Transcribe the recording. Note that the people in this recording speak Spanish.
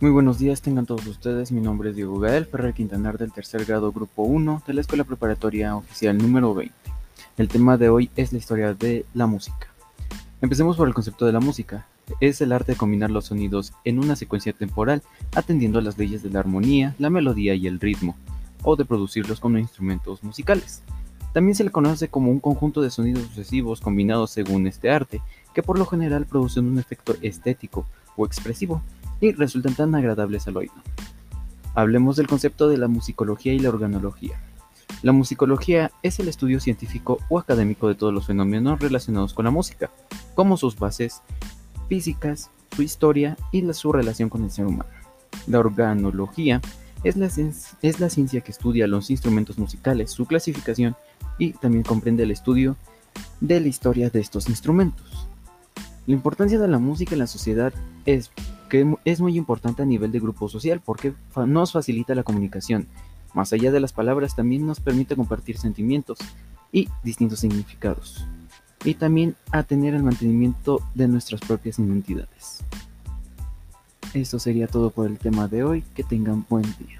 Muy buenos días, tengan todos ustedes. Mi nombre es Diego Gael Ferrer Quintanar del tercer grado Grupo 1 de la Escuela Preparatoria Oficial número 20. El tema de hoy es la historia de la música. Empecemos por el concepto de la música. Es el arte de combinar los sonidos en una secuencia temporal, atendiendo a las leyes de la armonía, la melodía y el ritmo, o de producirlos con instrumentos musicales. También se le conoce como un conjunto de sonidos sucesivos combinados según este arte, que por lo general producen un efecto estético o expresivo, y resultan tan agradables al oído. Hablemos del concepto de la musicología y la organología. La musicología es el estudio científico o académico de todos los fenómenos relacionados con la música, como sus bases físicas, su historia y su relación con el ser humano. La organología es la ciencia que estudia los instrumentos musicales, su clasificación y también comprende el estudio de la historia de estos instrumentos. La importancia de la música en la sociedad es que es muy importante a nivel de grupo social porque nos facilita la comunicación. Más allá de las palabras, también nos permite compartir sentimientos y distintos significados. Y también a tener el mantenimiento de nuestras propias identidades. Esto sería todo por el tema de hoy. Que tengan buen día.